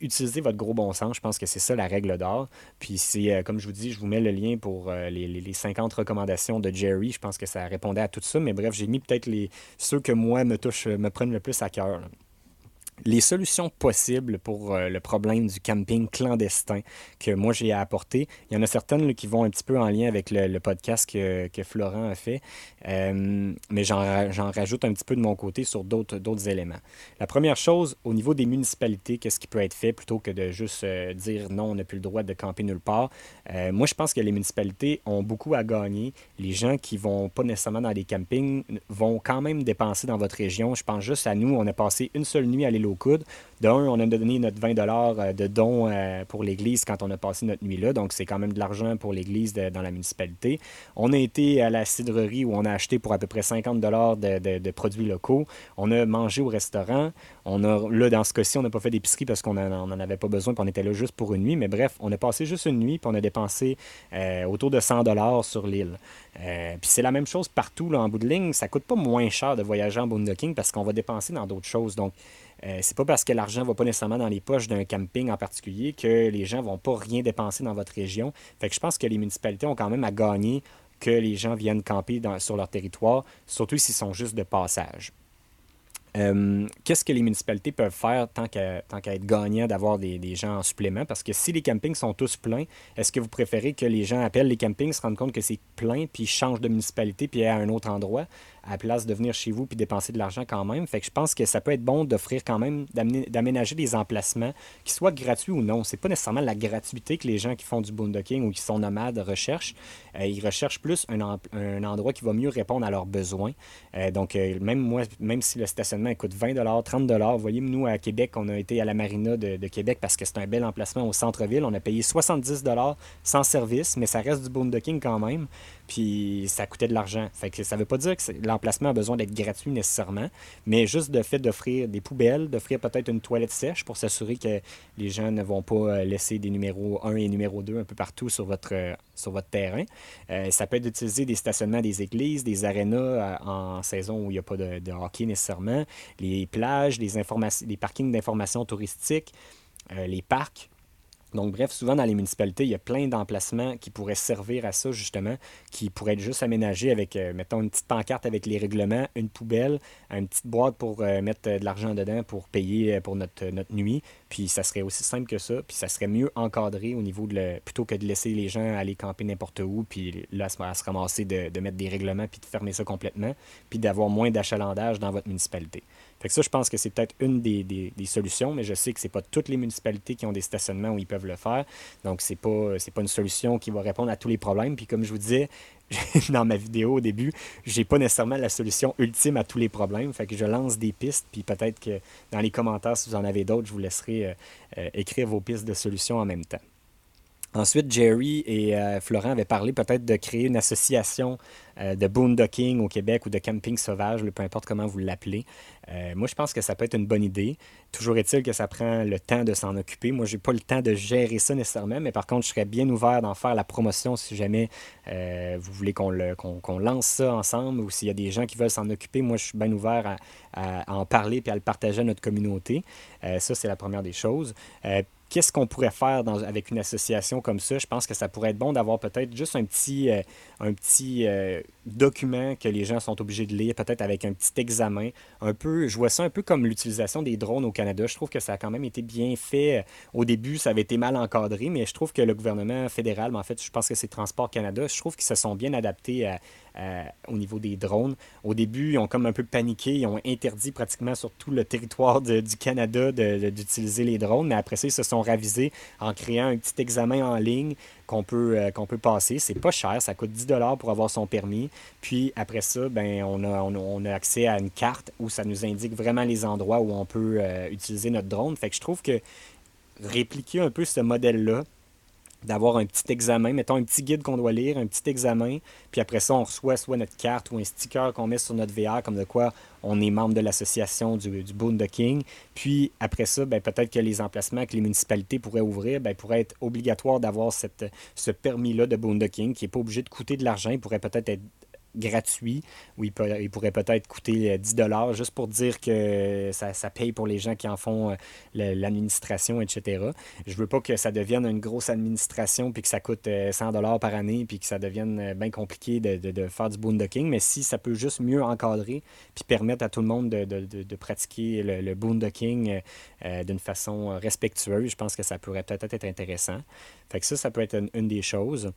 utilisez votre gros bon sens. Je pense que c'est ça la règle d'or. Puis c'est, euh, comme je vous dis, je vous mets le lien pour euh, les, les, 50 recommandations de Jerry. Je pense que ça répondait à tout ça. Mais bref, j'ai mis peut-être ceux que moi me touchent, me prennent le plus à cœur les solutions possibles pour euh, le problème du camping clandestin que moi j'ai apporté. Il y en a certaines qui vont un petit peu en lien avec le, podcast que, Florent a fait, euh, mais j'en rajoute un petit peu de mon côté sur d'autres éléments. La première chose, au niveau des municipalités, qu'est-ce qui peut être fait plutôt que de juste euh, dire non, on n'a plus le droit de camper nulle part? moi, je pense que les municipalités ont beaucoup à gagner. Les gens qui vont pas nécessairement dans des campings vont quand même dépenser dans votre région. Je pense juste à nous, on a passé une seule nuit à l'île au coude. D'un, on a donné notre 20 euh, de dons euh, pour l'Église quand on a passé notre nuit là, donc c'est quand même de l'argent pour l'Église dans la municipalité. On a été à la cidrerie où on a acheté pour à peu près 50 de, de, produits locaux. On a mangé au restaurant. On a, là, dans ce cas-ci, on n'a pas fait d'épicerie parce qu'on n'en avait pas besoin, puis on était là juste pour une nuit. Mais bref, on a passé juste une nuit, puis on a dépensé euh, autour de 100 sur l'île. puis c'est la même chose partout là, en bout de ligne. Ça coûte pas moins cher de voyager en boondocking parce qu'on va dépenser dans d'autres choses. Donc, euh, c'est pas parce que l'argent va pas nécessairement dans les poches d'un camping en particulier que les gens vont pas rien dépenser dans votre région. Fait que je pense que les municipalités ont quand même à gagner que les gens viennent camper sur leur territoire, surtout s'ils sont juste de passage. Euh, qu'est-ce que les municipalités peuvent faire tant qu'à être gagnant d'avoir des, des, gens en supplément? Parce que si les campings sont tous pleins, est-ce que vous préférez que les gens appellent les campings, se rendent compte que c'est plein, puis changent de municipalité, puis à un autre endroit? À la place de venir chez vous puis dépenser de l'argent quand même. Fait que je pense que ça peut être bon d'offrir quand même, d'aménager des emplacements qui soient gratuits ou non. C'est pas nécessairement la gratuité que les gens qui font du boondocking ou qui sont nomades recherchent. Euh, ils recherchent plus un, un, endroit qui va mieux répondre à leurs besoins. Euh, donc, euh, même moi, même si le stationnement coûte 20 30 vous voyez, nous, à Québec, on a été à la marina de, de Québec parce que c'est un bel emplacement au centre-ville. On a payé 70 sans service, mais ça reste du boondocking quand même puis ça coûtait de l'argent. Fait que ça veut pas dire que l'emplacement a besoin d'être gratuit nécessairement, mais juste le fait d'offrir des poubelles, d'offrir peut-être une toilette sèche pour s'assurer que les gens ne vont pas laisser des numéros 1 et numéro 2 un peu partout sur votre, sur votre terrain. ça peut être d'utiliser des stationnements des églises, des arénas en saison où il n'y a pas de, de, hockey nécessairement, les plages, les, les parkings d'information touristique, les parcs. Donc, bref, souvent dans les municipalités, il y a plein d'emplacements qui pourraient servir à ça, justement, qui pourraient être juste aménagés avec, euh, mettons, une petite pancarte avec les règlements, une poubelle, une petite boîte pour euh, mettre euh, de l'argent dedans pour payer pour notre, notre nuit. Puis ça serait aussi simple que ça. Puis ça serait mieux encadré au niveau de le, plutôt que de laisser les gens aller camper n'importe où, puis là, à se ramasser de, mettre des règlements, puis de fermer ça complètement, puis d'avoir moins d'achalandage dans votre municipalité. Fait que ça, je pense que c'est peut-être une des, solutions, mais je sais que ce n'est pas toutes les municipalités qui ont des stationnements où ils peuvent le faire. Donc, ce n'est pas, pas une solution qui va répondre à tous les problèmes. Puis comme je vous disais [LAUGHS] dans ma vidéo au début, j'ai pas nécessairement la solution ultime à tous les problèmes. Fait que je lance des pistes, puis peut-être que dans les commentaires, si vous en avez d'autres, je vous laisserai euh, euh, écrire vos pistes de solutions en même temps. Ensuite, Jerry et euh, Florent avaient parlé peut-être de créer une association euh, de boondocking au Québec ou de camping sauvage, peu importe comment vous l'appelez. Euh, moi, je pense que ça peut être une bonne idée. Toujours est-il que ça prend le temps de s'en occuper. Moi, je n'ai pas le temps de gérer ça nécessairement, mais par contre, je serais bien ouvert d'en faire la promotion si jamais vous voulez qu'on lance ça ensemble ou s'il y a des gens qui veulent s'en occuper. Moi, je suis bien ouvert à, en parler et à le partager à notre communauté. ça, c'est la première des choses qu'est-ce qu'on pourrait faire avec une association comme ça? Je pense que ça pourrait être bon d'avoir peut-être juste un petit, euh, un petit euh, document que les gens sont obligés de lire, peut-être avec un petit examen. Un peu, je vois ça un peu comme l'utilisation des drones au Canada. Je trouve que ça a quand même été bien fait. Au début, ça avait été mal encadré, mais je trouve que le gouvernement fédéral, mais en fait, je pense que c'est Transport Canada, je trouve qu'ils se sont bien adaptés au niveau des drones. Au début, ils ont comme un peu paniqué, ils ont interdit pratiquement sur tout le territoire du Canada d'utiliser les drones, mais après ça, ils se sont ravisés en créant un petit examen en ligne qu'on peut, euh, qu'on peut passer. C'est pas cher, ça coûte 10 pour avoir son permis. Puis après ça, ben, on, a, on, a accès à une carte où ça nous indique vraiment les endroits où on peut euh, utiliser notre drone. Fait que je trouve que répliquer un peu ce modèle-là, d'avoir un petit examen, mettons un petit guide qu'on doit lire, un petit examen, puis après ça, on reçoit soit notre carte ou un sticker qu'on met sur notre VR, comme de quoi on est membre de l'association du, du Boondocking. Puis après ça, ben, peut-être que les emplacements que les municipalités pourraient ouvrir, ben, pourraient être obligatoire d'avoir ce permis-là de Boondocking, qui n'est pas obligé de coûter de l'argent, il pourrait peut-être être gratuit où il, pourrait peut-être coûter 10 euh, dollars juste pour dire que ça, paye pour les gens qui en font euh, l'administration, etc. Je veux pas que ça devienne une grosse administration puis que ça coûte 100 euh, dollars par année puis que ça devienne bien compliqué de, faire du boondocking, mais si ça peut juste mieux encadrer puis permettre à tout le monde de, pratiquer le, le boondocking d'une façon respectueuse, je pense que ça pourrait peut-être être intéressant. Fait que ça, ça peut être une, des choses.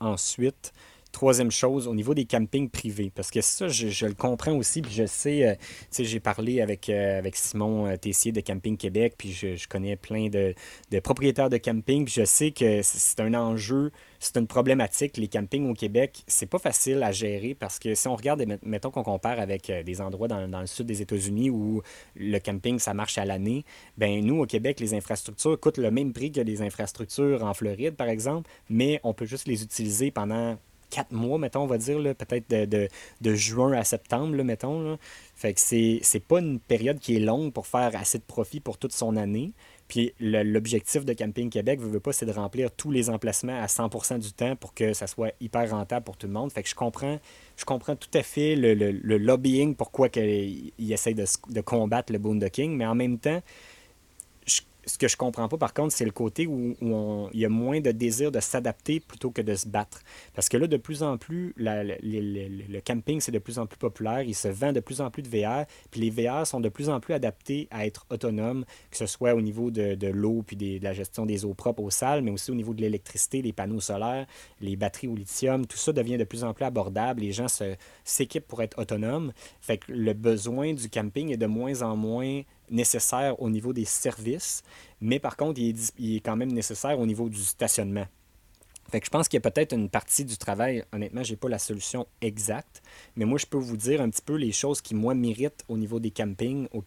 ensuite, Troisième chose, au niveau des campings privés, parce que ça, je, le comprends aussi, puis je sais, euh, tu sais, j'ai parlé avec, euh, avec Simon euh, Tessier de Camping Québec, puis je, connais plein de, propriétaires de camping, puis je sais que c'est un enjeu, c'est une problématique. Les campings au Québec, c'est pas facile à gérer parce que si on regarde, mettons qu'on compare avec des endroits dans, dans le sud des États-Unis où le camping, ça marche à l'année, ben nous, au Québec, les infrastructures coûtent le même prix que les infrastructures en Floride, par exemple, mais on peut juste les utiliser pendant quatre mois, mettons, on va dire, peut-être de, juin à septembre, mettons. Fait que c'est, pas une période qui est longue pour faire assez de profit pour toute son année. Puis l'objectif de Camping Québec, veut, veut pas, c'est de remplir tous les emplacements à 100% du temps pour que ça soit hyper rentable pour tout le monde. Je comprends tout à fait le, le, lobbying, pourquoi il essaie de, de combattre le boondocking, mais en même temps, ce que je comprends pas, par contre, c'est le côté où, il y a moins de désir de s'adapter plutôt que de se battre. Parce que là, de plus en plus, le camping, c'est de plus en plus populaire. Il se vend de plus en plus de VR. Puis les VR sont de plus en plus adaptés à être autonomes, que ce soit au niveau de, l'eau puis de la gestion des eaux propres aux salles, mais aussi au niveau de l'électricité, les panneaux solaires, les batteries au lithium. Tout ça devient de plus en plus abordable. Les gens s'équipent pour être autonomes. Fait que le besoin du camping est de moins en moins nécessaire au niveau des services, mais par contre, il est, quand même nécessaire au niveau du stationnement. Fait je pense qu'il y a peut-être une partie du travail, honnêtement, je n'ai pas la solution exacte, mais moi, je peux vous dire un petit peu les choses qui, moi, méritent au niveau des campings, au,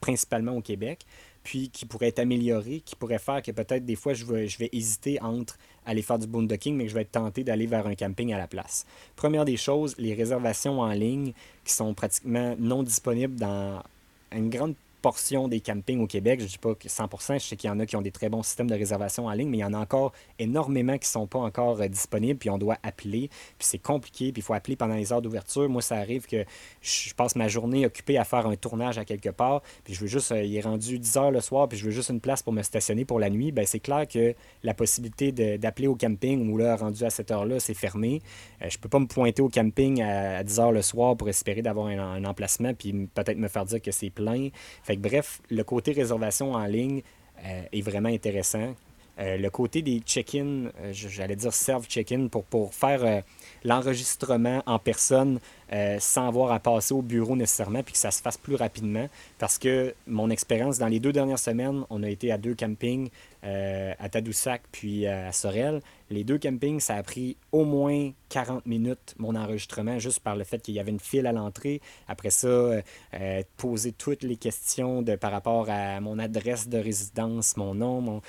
principalement au Québec. puis qui pourrait être amélioré, qui pourrait faire que peut-être des fois je vais, je vais hésiter entre aller faire du boondocking, mais que je vais être tenté d'aller vers un camping à la place. Première des choses, les réservations en ligne qui sont pratiquement non disponibles dans une grande des campings au Québec. Je ne dis pas que 100 je sais qu'il y en a qui ont des très bons systèmes de réservation en ligne, mais il y en a encore énormément qui ne sont pas encore euh, disponibles, puis on doit appeler, puis c'est compliqué, puis il faut appeler pendant les heures d'ouverture. Moi, ça arrive que je passe ma journée occupée à faire un tournage à quelque part, puis je veux juste, euh, il est rendu 10 heures le soir, puis je veux juste une place pour me stationner pour la nuit. Ben c'est clair que la possibilité d'appeler au camping, où là, rendu à cette heure-là, c'est fermé. Euh, je ne peux pas me pointer au camping à, 10 heures le soir pour espérer d'avoir un, un, emplacement, puis peut-être me faire dire que c'est plein. Fait bref, le côté réservation en ligne euh, est vraiment intéressant. Euh, le côté des check-in, euh, j'allais dire serve check-in pour, pour faire l'enregistrement en personne sans avoir à passer au bureau nécessairement, puis que ça se fasse plus rapidement. Parce que mon expérience dans les deux dernières semaines, on a été à deux campings, à Tadoussac puis à Sorel. Les deux campings, ça a pris au moins 40 minutes, mon enregistrement, juste par le fait qu'il y avait une file à l'entrée. Après ça, euh, euh, poser toutes les questions de, par rapport à mon adresse de résidence, mon nom, mon,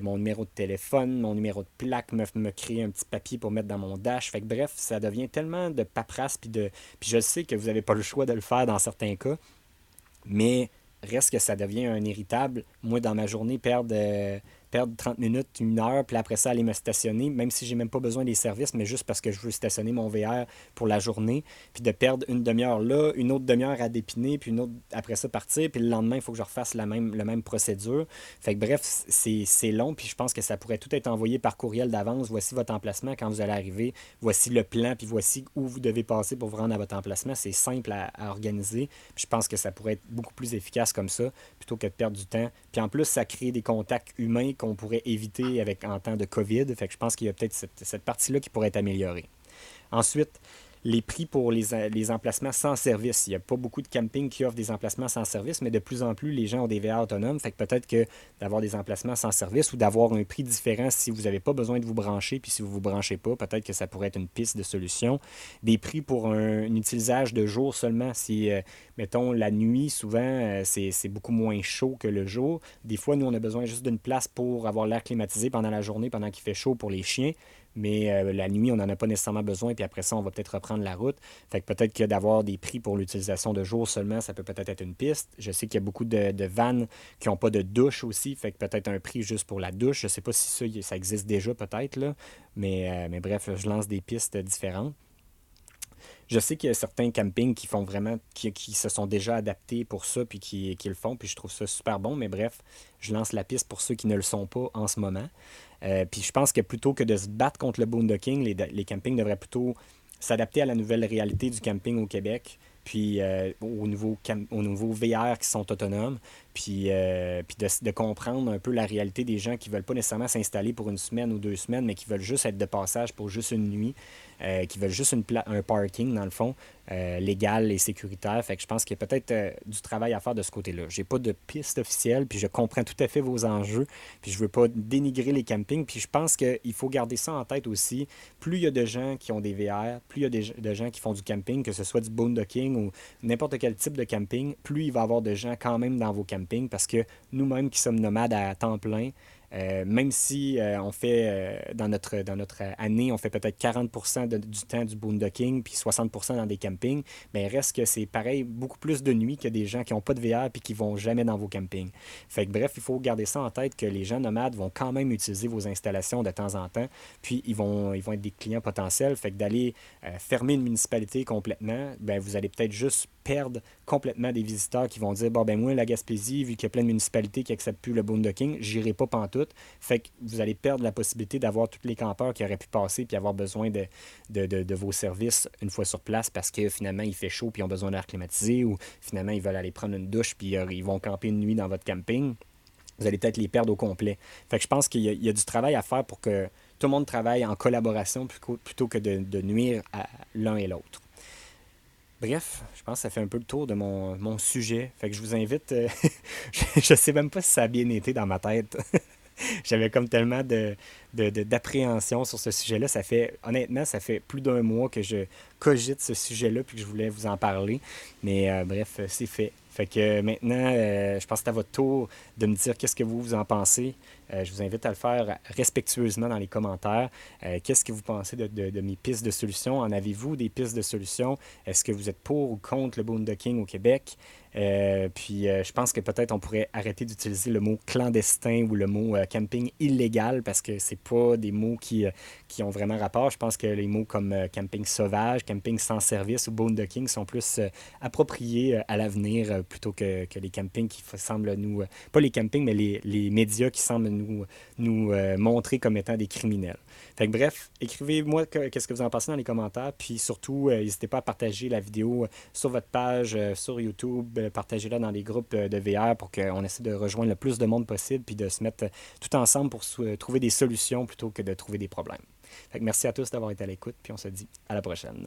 mon numéro de téléphone, mon numéro de plaque, me, me créer un petit papier pour mettre dans mon dash. Fait que bref, ça devient tellement de paperasse. Puis, de, puis je sais que vous n'avez pas le choix de le faire dans certains cas, mais reste que ça devient un irritable. Moi, dans ma journée, perdre... Euh, perdre 30 minutes, une heure, puis après ça, aller me stationner, même si j'ai même pas besoin des services, mais juste parce que je veux stationner mon VR pour la journée, puis de perdre une demi-heure là, une autre demi-heure à dépiner, puis une autre après ça partir, puis le lendemain, il faut que je refasse la même, même procédure. Fait que bref, c'est long, puis je pense que ça pourrait tout être envoyé par courriel d'avance. Voici votre emplacement quand vous allez arriver, voici le plan, puis voici où vous devez passer pour vous rendre à votre emplacement. C'est simple à, organiser, puis je pense que ça pourrait être beaucoup plus efficace comme ça, plutôt que de perdre du temps. Puis en plus, ça crée des contacts humains qu'on pourrait éviter avec, en temps de COVID. Fait que je pense qu'il y a peut-être cette, cette partie-là qui pourrait être améliorée. Ensuite, les prix pour les, les, emplacements sans service. Il n'y a pas beaucoup de campings qui offrent des emplacements sans service, mais de plus en plus, les gens ont des VR autonomes. Fait que peut-être que d'avoir des emplacements sans service ou d'avoir un prix différent si vous n'avez pas besoin de vous brancher, puis si vous ne vous branchez pas, peut-être que ça pourrait être une piste de solution. Des prix pour un, utilisage de jour seulement. Si, euh, mettons, la nuit, souvent, euh, c'est beaucoup moins chaud que le jour. Des fois, nous, on a besoin juste d'une place pour avoir l'air climatisé pendant la journée, pendant qu'il fait chaud pour les chiens mais euh, la nuit, on n'en a pas nécessairement besoin, puis après ça, on va peut-être reprendre la route. Fait que peut-être que d'avoir des prix pour l'utilisation de jour seulement, ça peut peut-être être une piste. Je sais qu'il y a beaucoup de, de vannes qui n'ont pas de douche aussi, fait que peut-être un prix juste pour la douche. Je ne sais pas si ça, ça existe déjà peut-être, mais, euh, mais bref, je lance des pistes différentes. Je sais qu'il y a certains campings qui font vraiment, qui, se sont déjà adaptés pour ça, puis qui, le font, puis je trouve ça super bon, mais bref, je lance la piste pour ceux qui ne le sont pas en ce moment. Euh, puis je pense que plutôt que de se battre contre le boondocking, les, les campings devraient plutôt s'adapter à la nouvelle réalité du camping au Québec, puis euh, au, nouveau au nouveau VR qui sont autonomes, puis, euh, puis de, de, comprendre un peu la réalité des gens qui ne veulent pas nécessairement s'installer pour une semaine ou deux semaines, mais qui veulent juste être de passage pour juste une nuit, euh, qui veulent juste un parking, dans le fond, euh, légal et sécuritaire. Fait que je pense qu'il y a peut-être euh, du travail à faire de ce côté-là. J'ai pas de piste officielle, puis je comprends tout à fait vos enjeux, puis je veux pas dénigrer les campings, puis je pense qu'il faut garder ça en tête aussi. Plus il y a de gens qui ont des VR, plus il y a de gens qui font du camping, que ce soit du boondocking ou n'importe quel type de camping, plus il va y avoir de gens quand même dans vos campings, parce que nous-mêmes qui sommes nomades à temps plein, euh, même si euh, on fait, euh, dans, notre, dans notre année, on fait peut-être 40% du temps du boondocking, puis 60% dans des campings, mais reste que c'est pareil, beaucoup plus de nuit que des gens qui n'ont pas de VR puis qui vont jamais dans vos campings. Fait que bref, il faut garder ça en tête que les gens nomades vont quand même utiliser vos installations de temps en temps, puis ils vont, ils vont être des clients potentiels. Fait que d'aller fermer une municipalité complètement, ben, vous allez peut-être juste perdre complètement des visiteurs qui vont dire bon ben moi la Gaspésie vu qu'il y a plein de municipalités qui acceptent plus le boondocking j'irai pas pantoute fait que vous allez perdre la possibilité d'avoir tous les campeurs qui auraient pu passer puis avoir besoin de, de, vos services une fois sur place parce que finalement il fait chaud puis ils ont besoin d'air climatisé ou finalement ils veulent aller prendre une douche puis euh, ils vont camper une nuit dans votre camping vous allez peut-être les perdre au complet fait que je pense qu'il y, a du travail à faire pour que tout le monde travaille en collaboration plutôt que de, nuire à l'un et l'autre Bref, je pense que ça fait un peu le tour de mon, sujet. Fait que je vous invite. Euh, [LAUGHS] je ne sais même pas si ça a bien été dans ma tête. [LAUGHS] J'avais comme tellement de, d'appréhension sur ce sujet-là. Ça fait, honnêtement, ça fait plus d'un mois que je cogite ce sujet-là puis que je voulais vous en parler. Mais euh, bref, c'est fait. Fait que maintenant, je pense que c'est à votre tour de me dire qu'est-ce que vous, vous en pensez. Je vous invite à le faire respectueusement dans les commentaires. qu'est-ce que vous pensez de, mes pistes de solutions? En avez-vous des pistes de solutions? Est-ce que vous êtes pour ou contre le boondocking au Québec? Euh, puis euh, je pense que peut-être on pourrait arrêter d'utiliser le mot clandestin ou le mot euh, camping illégal parce que c'est pas des mots qui, qui ont vraiment rapport. Je pense que les mots comme camping sauvage, camping sans service ou boondocking sont plus appropriés à l'avenir plutôt que, que, les campings qui semblent nous... pas les campings, mais les, les médias qui semblent nous, nous montrer comme étant des criminels. Fait bref, écrivez-moi qu'est-ce que vous en pensez dans les commentaires. Puis surtout, n'hésitez pas à partager la vidéo sur votre page, sur YouTube, partagez-la dans les groupes euh, de VR pour qu'on essaie de rejoindre le plus de monde possible puis de se mettre euh, tout ensemble pour trouver des solutions plutôt que de trouver des problèmes. merci à tous d'avoir été à l'écoute, puis on se dit à la prochaine.